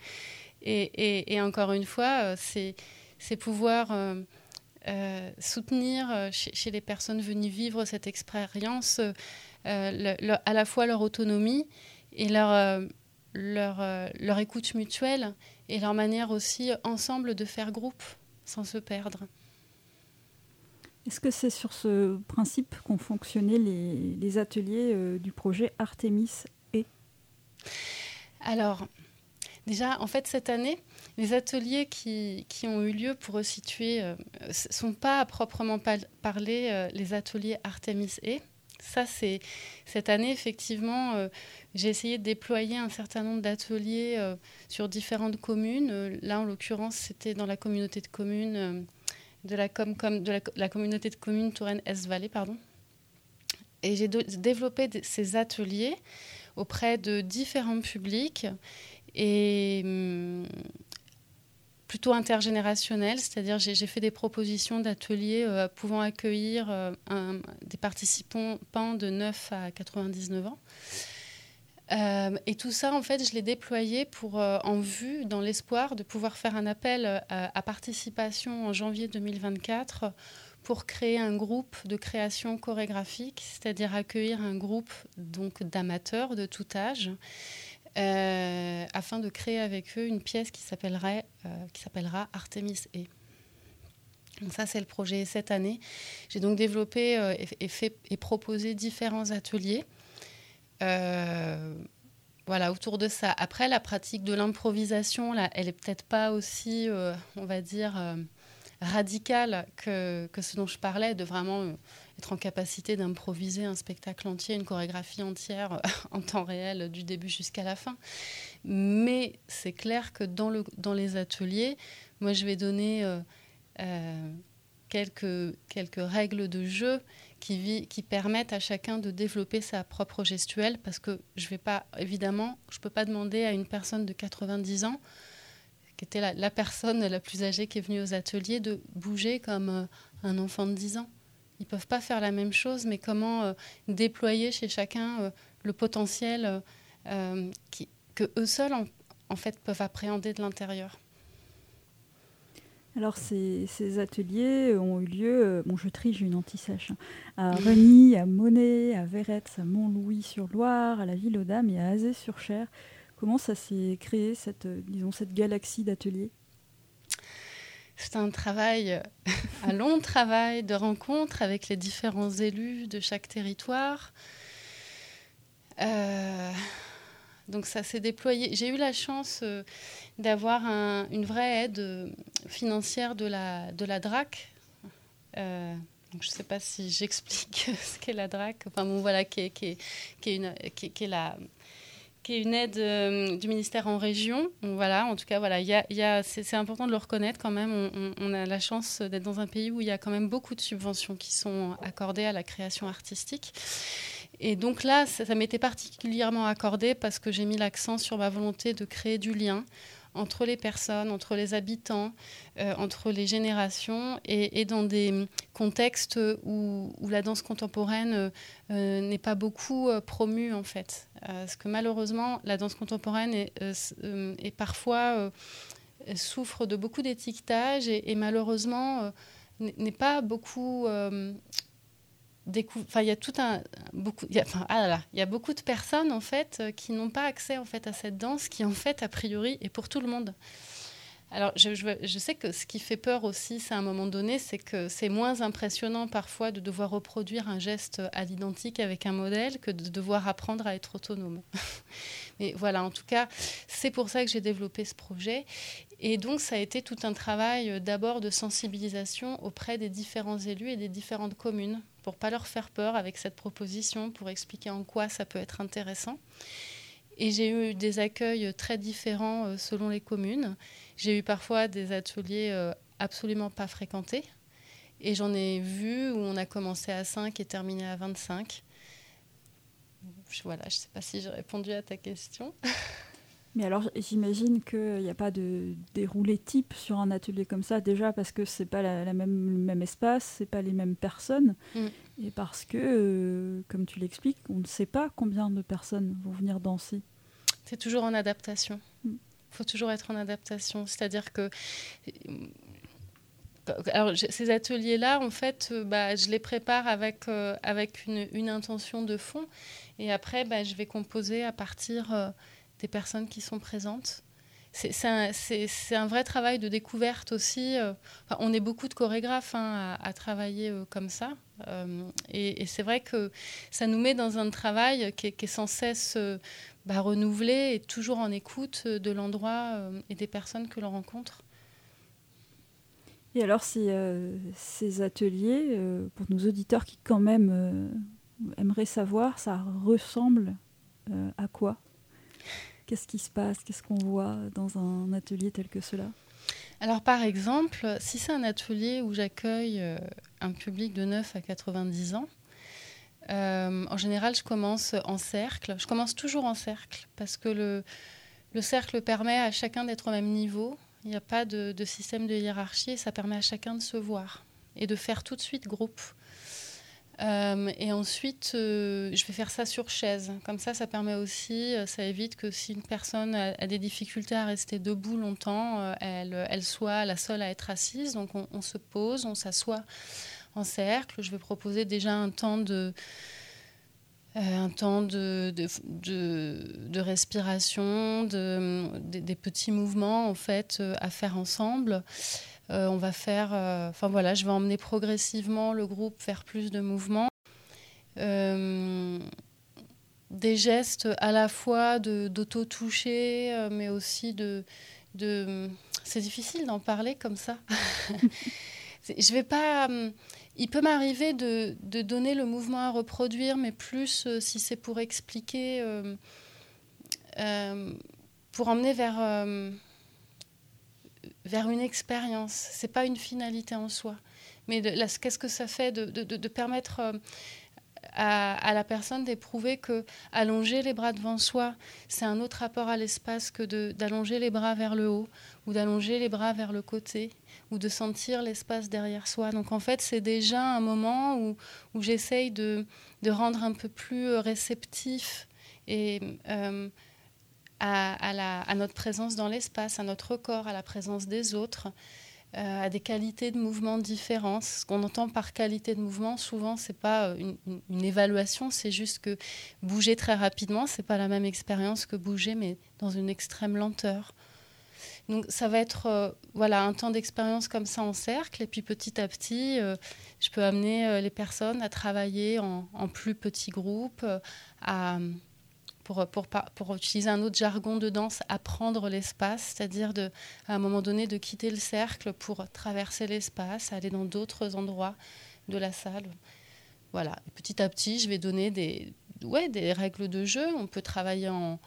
et, encore une fois, c'est pouvoir soutenir chez, les personnes venues vivre cette expérience à la fois leur autonomie et leur écoute mutuelle et leur manière aussi ensemble de faire groupe sans se perdre. Est-ce que c'est sur ce principe qu'ont fonctionné les, ateliers euh, du projet Artemis et Alors, déjà, en fait, cette année, les ateliers qui, ont eu lieu pour resituer ne euh, sont pas à proprement parler euh, les ateliers Artemis et. Ça, c'est cette année, effectivement, j'ai essayé de déployer un certain nombre d'ateliers sur différentes communes. Là, en l'occurrence, c'était dans la communauté de communes de la, communauté de communes Touraine-Est-Vallée. Et j'ai développé ces ateliers auprès de différents publics et, hum, plutôt intergénérationnel, c'est-à-dire j'ai fait des propositions d'ateliers pouvant accueillir des participants de 9 à 99 ans. Euh, et tout ça, en fait, je l'ai déployé pour, euh, en vue, dans l'espoir de pouvoir faire un appel euh, à, participation en janvier 2024 pour créer un groupe de création chorégraphique, c'est-à-dire accueillir un groupe donc d'amateurs de tout âge, afin de créer avec eux une pièce qui s'appellerait, qui s'appellera Artemis et. Donc ça, c'est le projet cette année. J'ai donc développé et, fait, et proposé différents ateliers voilà, autour de ça. Après, la pratique de l'improvisation, elle est peut-être pas aussi, euh, on va dire, euh, radicale que, que, ce dont je parlais, de vraiment être en capacité d'improviser un spectacle entier, une chorégraphie entière en temps réel, du début jusqu'à la fin. Mais c'est clair que dans, le, dans les ateliers, moi, je vais donner quelques, quelques règles de jeu qui, permettent à chacun de développer sa propre gestuelle, parce que je vais pas, évidemment, je ne peux pas demander à une personne de 90 ans, qui était la, personne la plus âgée qui est venue aux ateliers, de bouger comme euh, un enfant de 10 ans. Ils ne peuvent pas faire la même chose, mais comment euh, déployer chez chacun euh, le potentiel que eux seuls, en fait, peuvent appréhender de l'intérieur. Alors ces, ateliers ont eu lieu, euh, bon je j'ai une anti-sèche, hein, à Reny, à Monet, à Verretz, à Mont-Louis-sur-Loire, à la Ville aux Dames et à Azé-sur-Cher. Comment ça s'est créé, cette, euh, disons, cette galaxie d'ateliers? C'est un travail, un long travail de rencontre avec les différents élus de chaque territoire. Euh, donc ça s'est déployé. J'ai eu la chance euh, d'avoir une vraie aide euh, financière de la, de la DRAC. Euh, je ne sais pas si j'explique ce qu'est la DRAC. Enfin bon, voilà, qui est, qui est une, qui, est la, qui est une aide du ministère en région. voilà, en tout cas, voilà, c'est important de le reconnaître quand même. On a la chance d'être dans un pays où il y a quand même beaucoup de subventions qui sont accordées à la création artistique. Et donc là, ça, m'était particulièrement accordé parce que j'ai mis l'accent sur ma volonté de créer du lien entre les personnes, entre les habitants, euh, entre les générations, et, dans des contextes où, la danse contemporaine euh, n'est pas beaucoup euh, promue en fait. parce que malheureusement, la danse contemporaine est, parfois souffre de beaucoup d'étiquetage et, et, malheureusement n'est pas beaucoup il y a beaucoup ah il y a beaucoup de personnes en fait euh, qui n'ont pas accès en fait à cette danse qui en fait a priori est pour tout le monde alors je, sais que ce qui fait peur aussi c'est à un moment donné c'est que c'est moins impressionnant parfois de devoir reproduire un geste à l'identique avec un modèle que de devoir apprendre à être autonome mais voilà en tout cas c'est pour ça que j'ai développé ce projet et donc, ça a été tout un travail euh, d'abord de sensibilisation auprès des différents élus et des différentes communes pour pas leur faire peur avec cette proposition, pour expliquer en quoi ça peut être intéressant. Et j'ai eu des accueils très différents euh, selon les communes. J'ai eu parfois des ateliers euh, absolument pas fréquentés. Et j'en ai vu où on a commencé à 5 et terminé à 25. Voilà, je ne sais pas si j'ai répondu à ta question. Mais alors, j'imagine qu'il n'y a pas de déroulé type sur un atelier comme ça, déjà parce que c'est pas la, même, le même espace, c'est pas les mêmes personnes, mm. et parce que, euh, comme tu l'expliques, on ne sait pas combien de personnes vont venir danser. C'est toujours en adaptation. Mm. Faut toujours être en adaptation. C'est-à-dire que alors, ces ateliers-là, en fait, euh, bah, je les prépare avec, euh, avec une, intention de fond. Et après, bah, je vais composer à partir des personnes qui sont présentes. C'est un, vrai travail de découverte aussi. Euh, on est beaucoup de chorégraphes hein, à, travailler euh, comme ça. Euh, et, c'est vrai que ça nous met dans un travail qui est, sans cesse bah, renouvelé et toujours en écoute de l'endroit et des personnes que l'on rencontre. Et alors, ces, ces ateliers, pour nos auditeurs qui quand même aimeraient savoir, ça ressemble à quoi? Qu'est-ce qui se passe? Qu'est-ce qu'on voit dans un atelier tel que cela? Alors par exemple, si c'est un atelier où j'accueille euh, un public de 9 à 90 ans, euh, en général je commence en cercle. Je commence toujours en cercle parce que le, le cercle permet à chacun d'être au même niveau. Il n'y a pas de, système de hiérarchie et ça permet à chacun de se voir et de faire tout de suite groupe. Euh, et ensuite, euh, je vais faire ça sur chaise. Comme ça, ça permet aussi, ça évite que si une personne a, des difficultés à rester debout longtemps, elle, soit la seule à être assise. Donc on, se pose, on s'assoit en cercle. Je vais proposer déjà un temps de, un temps de, de, de, respiration, des petits mouvements en fait à faire ensemble. Euh, on va faire, euh, enfin voilà, je vais emmener progressivement le groupe vers plus de mouvements. Euh, des gestes à la fois d'auto-toucher, mais aussi de. de c'est difficile d'en parler comme ça. je vais pas. Il peut m'arriver de, de, donner le mouvement à reproduire, mais plus si c'est pour expliquer, pour emmener vers vers une expérience. C'est pas une finalité en soi. Mais qu'est-ce que ça fait de, de, permettre euh, à, la personne d'éprouver que allonger les bras devant soi, c'est un autre rapport à l'espace que d'allonger les bras vers le haut ou d'allonger les bras vers le côté? Ou de sentir l'espace derrière soi. Donc en fait, c'est déjà un moment où, j'essaye de, rendre un peu plus réceptif et euh, à, notre présence dans l'espace, à notre corps, à la présence des autres, euh, à des qualités de mouvement différentes. Ce qu'on entend par qualité de mouvement, souvent, c'est pas euh, une, évaluation, c'est juste que bouger très rapidement, c'est pas la même expérience que bouger, mais dans une extrême lenteur. Donc ça va être euh, voilà un temps d'expérience comme ça en cercle et puis petit à petit je peux amener les personnes à travailler en, plus petits groupes, à, pour, pour, pour, utiliser un autre jargon de danse, apprendre l'espace, c'est-à-dire de, à un moment donné de quitter le cercle pour traverser l'espace, aller dans d'autres endroits de la salle. Voilà. petit à petit, je vais donner des, ouais, des règles de jeu. On peut travailler en,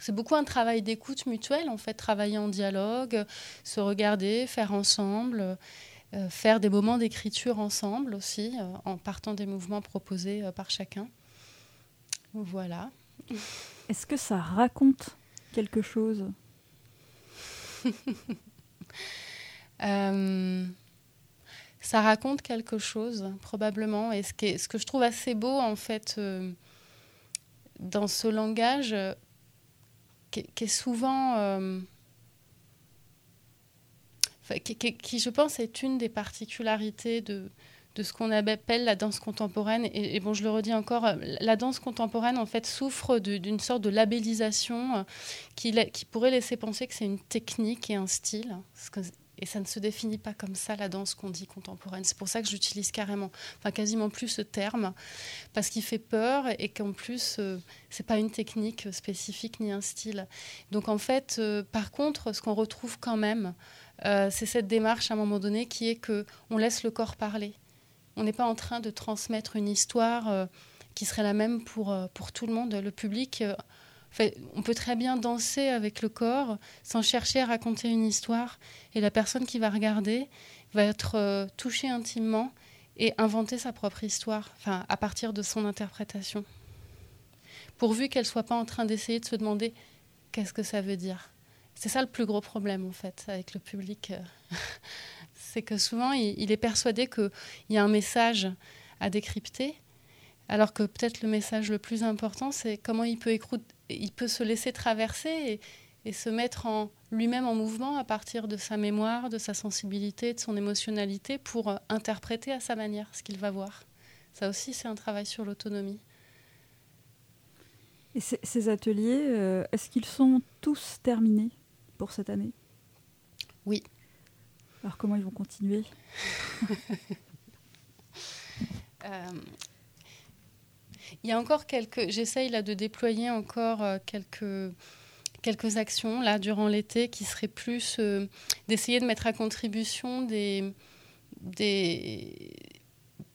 c'est beaucoup un travail d'écoute mutuelle, en fait, travailler en dialogue, se regarder, faire ensemble, euh, faire des moments d'écriture ensemble aussi, euh, en partant des mouvements proposés euh, par chacun. Voilà. Est-ce que ça raconte quelque chose? Ça raconte quelque chose, probablement. Et ce, ce, que je trouve assez beau, en fait, dans ce langage, qui, est souvent... Euh, qui, je pense, est une des particularités de, de ce qu'on appelle la danse contemporaine. Et, bon, je le redis encore, la danse contemporaine, en fait, souffre d'une sorte de labellisation euh, qui, qui, pourrait laisser penser que c'est une technique et un style. Et ça ne se définit pas comme ça, la danse qu'on dit contemporaine. C'est pour ça que j'utilise carrément, enfin quasiment plus ce terme, parce qu'il fait peur et qu'en plus, euh, c'est pas une technique spécifique ni un style. Donc en fait, euh, par contre, ce qu'on retrouve quand même, c'est cette démarche à un moment donné qui est que on laisse le corps parler. On n'est pas en train de transmettre une histoire euh, qui serait la même pour, euh, pour tout le monde. Le public, euh, on peut très bien danser avec le corps sans chercher à raconter une histoire. Et la personne qui va regarder va être touchée intimement et inventer sa propre histoire, enfin, à partir de son interprétation. Pourvu qu'elle soit pas en train d'essayer de se demander qu'est-ce que ça veut dire. C'est ça le plus gros problème, en fait, avec le public c'est que souvent, il, est persuadé qu'il y a un message à décrypter, alors que peut-être le message le plus important, c'est comment il peut, il peut se laisser traverser et, se mettre en lui-même en mouvement à partir de sa mémoire, de sa sensibilité, de son émotionnalité, pour euh, interpréter à sa manière ce qu'il va voir. Ça aussi, c'est un travail sur l'autonomie. Et ces ateliers, euh, est-ce qu'ils sont tous terminés pour cette année? Oui. Alors comment ils vont continuer? Euh, Il y a encore quelques. J'essaye là de déployer encore euh, quelques quelques actions là durant l'été qui seraient plus euh, d'essayer de mettre à contribution des des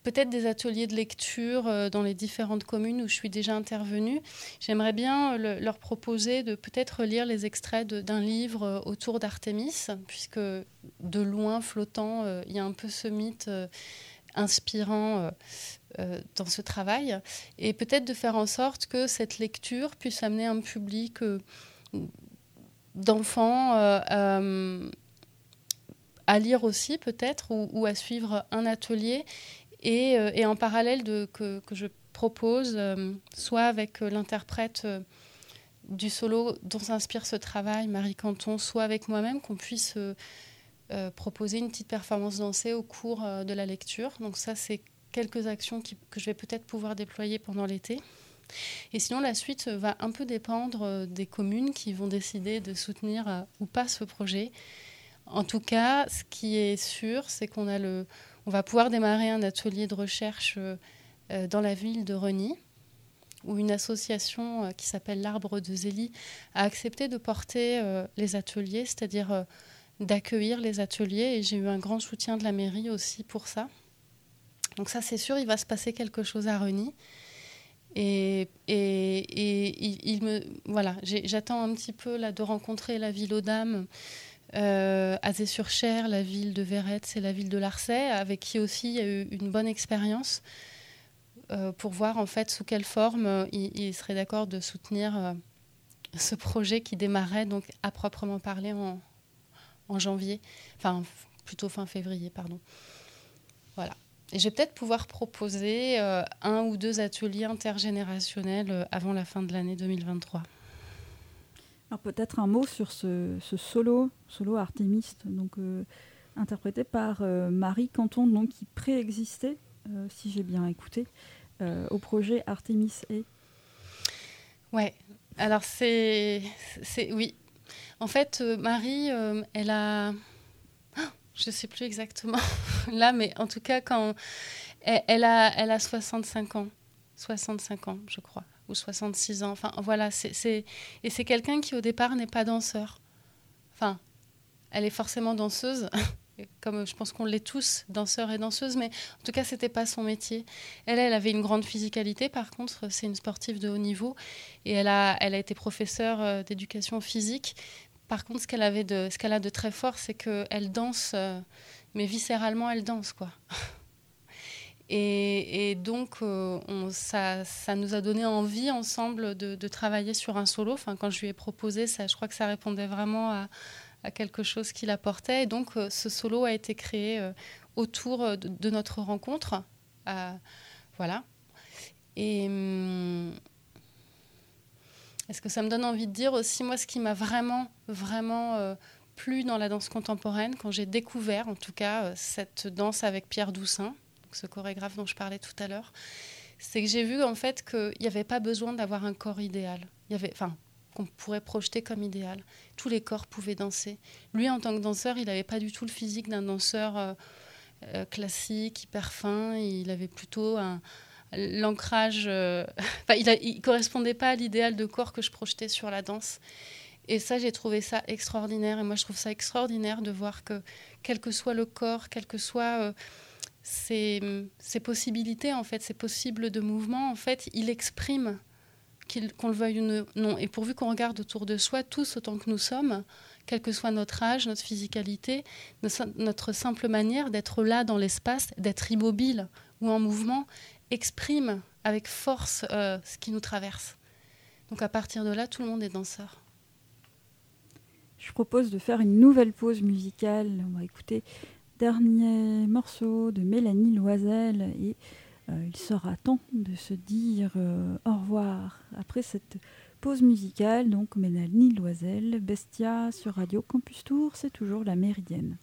peut-être des ateliers de lecture euh, dans les différentes communes où je suis déjà intervenue. J'aimerais bien leur proposer de peut-être lire les extraits d'un livre autour d'Artémis, puisque de loin flottant, il y a un peu ce mythe inspirant dans ce travail, et peut-être de faire en sorte que cette lecture puisse amener un public d'enfants à lire aussi peut-être ou, à suivre un atelier. Et, en parallèle que je propose, soit avec l'interprète du solo dont s'inspire ce travail, Marie Canton, soit avec moi-même, qu'on puisse euh, proposer une petite performance dansée au cours euh, de la lecture. Donc ça, c'est quelques actions que je vais peut-être pouvoir déployer pendant l'été. Et sinon, la suite va un peu dépendre euh, des communes qui vont décider de soutenir ou pas ce projet. En tout cas, ce qui est sûr, c'est qu'on a le, on va pouvoir démarrer un atelier de recherche dans la ville de Reny, où une association qui s'appelle l'Arbre de Zélie a accepté de porter les ateliers, c'est-à-dire d'accueillir les ateliers et j'ai eu un grand soutien de la mairie aussi pour ça. Donc ça c'est sûr, il va se passer quelque chose à Reny. Et, et, il, me voilà, j'attends un petit peu là de rencontrer la ville aux dames, euh, Azé-sur-Cher, la ville de Véretz et la ville de Larçay, avec qui aussi il y a eu une bonne expérience euh, pour voir en fait sous quelle forme euh, il, serait d'accord de soutenir euh, ce projet qui démarrait donc à proprement parler en, en janvier, enfin plutôt fin février, pardon. Voilà. Et je vais peut-être pouvoir proposer euh, un ou deux ateliers intergénérationnels euh, avant la fin de l'année 2023. Alors peut-être un mot sur ce, solo, solo artémiste, donc euh, interprété par Marie Canton, donc qui préexistait, si j'ai bien écouté, au projet Artemis et. Ouais. Alors c'est, c'est oui, en fait, euh, Marie, euh, elle a. je ne sais plus exactement là, mais en tout cas, quand. Elle, a, elle a 65 ans. 65 ans, je crois. Ou 66 ans. Enfin, voilà. Et c'est quelqu'un qui, au départ, n'est pas danseur. Enfin, elle est forcément danseuse. comme je pense qu'on l'est tous, danseurs et danseuses, mais en tout cas, c'était pas son métier. Elle, elle avait une grande physicalité, par contre, c'est une sportive de haut niveau, et elle a, elle a été professeure euh, d'éducation physique. Par contre, ce qu'elle avait de, ce qu'elle a de très fort, c'est qu'elle danse, euh, mais viscéralement, elle danse, quoi. Et, donc, euh, ça, ça, nous a donné envie ensemble de, travailler sur un solo. Enfin, quand je lui ai proposé ça, je crois que ça répondait vraiment à, quelque chose qu'il apportait. Et donc, euh, ce solo a été créé autour de, notre rencontre. voilà. Et hum, est-ce que ça me donne envie de dire aussi, moi, ce qui m'a vraiment, vraiment plu dans la danse contemporaine, quand j'ai découvert, en tout cas, cette danse avec Pierre Doussin, ce chorégraphe dont je parlais tout à l'heure, c'est que j'ai vu en fait qu'il n'y avait pas besoin d'avoir un corps idéal. Il avait, qu'on pourrait projeter comme idéal. Tous les corps pouvaient danser. Lui, en tant que danseur, il n'avait pas du tout le physique d'un danseur euh, euh, classique, hyper fin. Il avait plutôt un, l'ancrage. Euh, il ne correspondait pas à l'idéal de corps que je projetais sur la danse. Et ça, j'ai trouvé ça extraordinaire. Et moi, je trouve ça extraordinaire de voir que, quel que soit le corps, quelles que soient ses, ses, possibilités, en fait, ses possibles de mouvement, en fait, il exprime qu'on le veuille ou non. Et pourvu qu'on regarde autour de soi, tous autant que nous sommes, quel que soit notre âge, notre physicalité, notre simple manière d'être là dans l'espace, d'être immobile ou en mouvement, exprime avec force euh, ce qui nous traverse. Donc à partir de là, tout le monde est danseur. Je propose de faire une nouvelle pause musicale. On va écouter dernier morceau de Mélanie Loisel et euh, il sera temps de se dire euh, au revoir après cette pause musicale. Donc Mélanie Loisel, Bestia sur Radio Campus Tour, c'est toujours la méridienne.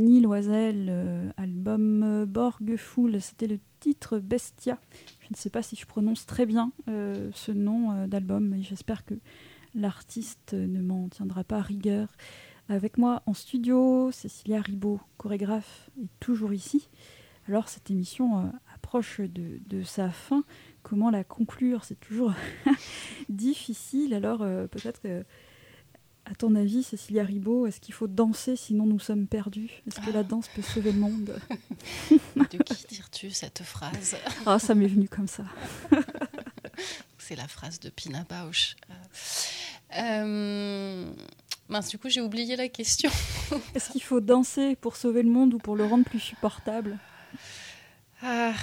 Mélanie Loisel, euh, album euh, Borg Fool, c'était le titre Bestia. Je ne sais pas si je prononce très bien euh, ce nom d'album, mais j'espère que l'artiste ne m'en tiendra pas rigueur. Avec moi en studio, Cécilia Ribaud, chorégraphe, est toujours ici. Alors cette émission approche de, de, sa fin. Comment la conclure? C'est toujours difficile. Alors peut-être que à ton avis, Cécilia Ribaud, est-ce qu'il faut danser sinon nous sommes perdus? Est-ce que la danse peut sauver le monde? De qui tires-tu cette phrase? Ah, ça m'est venu comme ça. C'est la phrase de Pina Bausch. Euh... Mince, du coup, j'ai oublié la question. Est-ce qu'il faut danser pour sauver le monde ou pour le rendre plus supportable? Ah.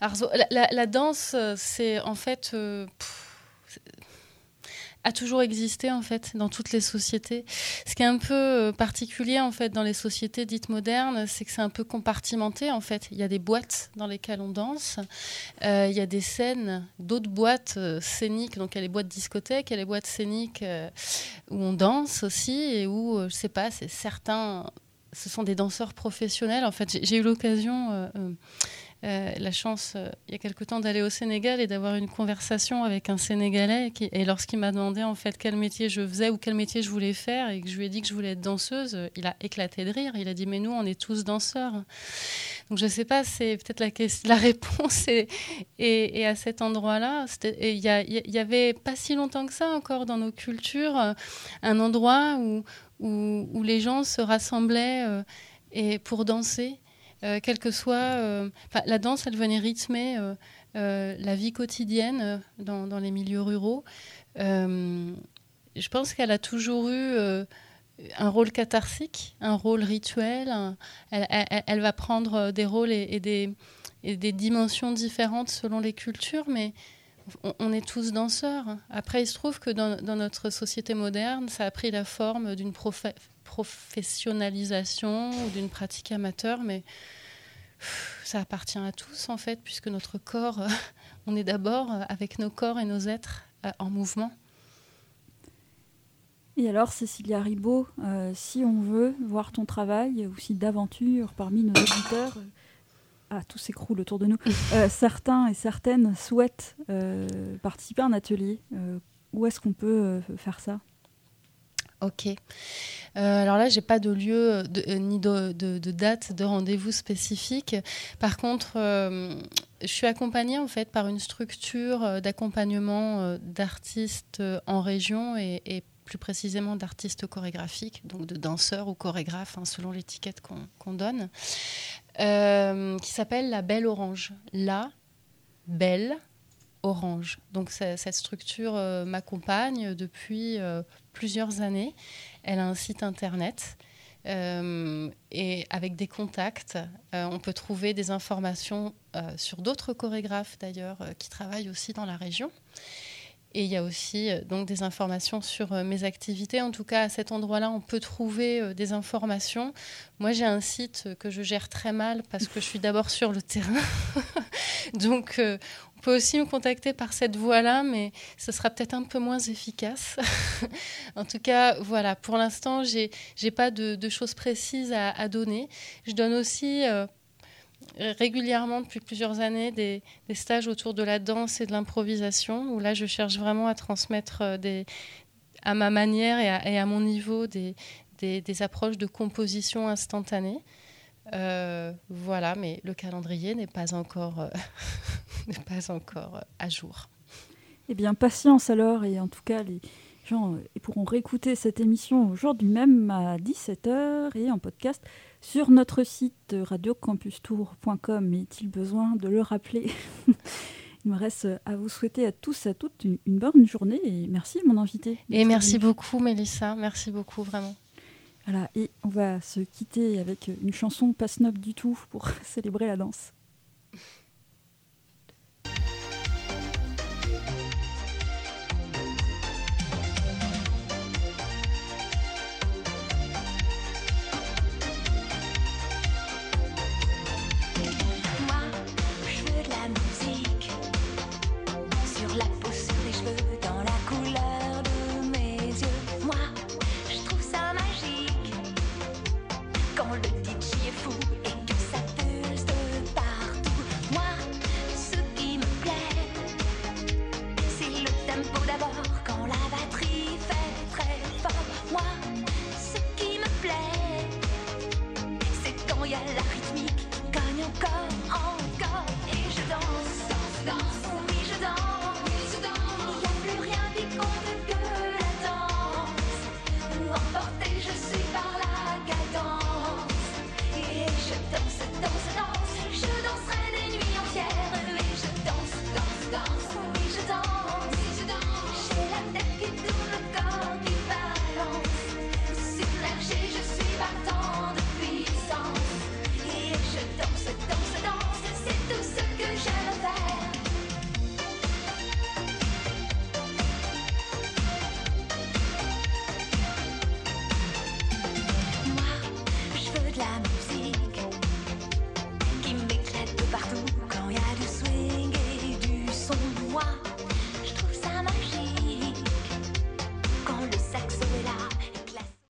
Alors, la, la, danse, c'est en fait. Euh, a toujours existé en fait dans toutes les sociétés. Ce qui est un peu euh, particulier en fait dans les sociétés dites modernes, c'est que c'est un peu compartimenté en fait. Il y a des boîtes dans lesquelles on danse, euh, il y a des scènes, d'autres boîtes euh, scéniques. Donc il y a les boîtes discothèques, il y a les boîtes scéniques où on danse aussi et où je sais pas, c'est certains, ce sont des danseurs professionnels. En fait, j'ai eu l'occasion euh, la chance, euh, il y a quelque temps, d'aller au Sénégal et d'avoir une conversation avec un Sénégalais. et lorsqu'il m'a demandé en fait quel métier je faisais ou quel métier je voulais faire et que je lui ai dit que je voulais être danseuse, euh, il a éclaté de rire. Il a dit mais nous, on est tous danseurs. Donc je ne sais pas, c'est peut-être la, réponse. Et, à cet endroit-là, il y, avait pas si longtemps que ça encore dans nos cultures un endroit où les gens se rassemblaient et pour danser. Euh, quelle que soit. Euh, la danse, elle venait rythmer euh, la vie quotidienne dans, les milieux ruraux. je pense qu'elle a toujours eu un rôle catharsique, un rôle rituel. elle, va prendre des rôles et, des, des, dimensions différentes selon les cultures, mais on, est tous danseurs. Après, il se trouve que dans, notre société moderne, ça a pris la forme d'une professionnalisation ou d'une pratique amateur, mais ça appartient à tous en fait, puisque notre corps, on est d'abord avec nos corps et nos êtres euh, en mouvement. Et alors, Cécilia Ribaud, euh, si on veut voir ton travail, ou si d'aventure parmi nos auditeurs, ah, tout s'écroule autour de nous, certains et certaines souhaitent participer à un atelier, où est-ce qu'on peut faire ça? Ok. Euh, alors là, j'ai pas de lieu de, euh, ni de, de, date de rendez-vous spécifique. Par contre, euh, je suis accompagnée en fait par une structure d'accompagnement d'artistes en région et, plus précisément d'artistes chorégraphiques, donc de danseurs ou chorégraphes, hein, selon l'étiquette qu'on donne, qui s'appelle La Belle Orange. La Belle Orange. Donc cette structure m'accompagne depuis plusieurs années. Elle a un site internet. Euh, et avec des contacts, euh, on peut trouver des informations euh, sur d'autres chorégraphes d'ailleurs qui travaillent aussi dans la région. Et il y a aussi donc des informations sur mes activités. En tout cas, à cet endroit-là, on peut trouver des informations. Moi, j'ai un site que je gère très mal parce que je suis d'abord sur le terrain. donc, on peut aussi me contacter par cette voie-là, mais ce sera peut-être un peu moins efficace. en tout cas, voilà, pour l'instant, je n'ai pas de, choses précises à, donner. Je donne aussi euh, régulièrement, depuis plusieurs années, des, stages autour de la danse et de l'improvisation, où là, je cherche vraiment à transmettre euh, à ma manière et à, mon niveau des, approches de composition instantanée. Euh, voilà, mais le calendrier n'est pas encore, euh, n'est pas encore euh, à jour. Eh bien, patience alors, et en tout cas, les gens pourront réécouter cette émission aujourd'hui même à 17h et en podcast sur notre site radiocampustour.com. Est-il besoin de le rappeler Il me reste à vous souhaiter à tous et à toutes une, une bonne journée et merci mon invité. Et merci beaucoup Mélissa, merci beaucoup vraiment. Voilà, et on va se quitter avec une chanson pas snob du tout pour célébrer la danse.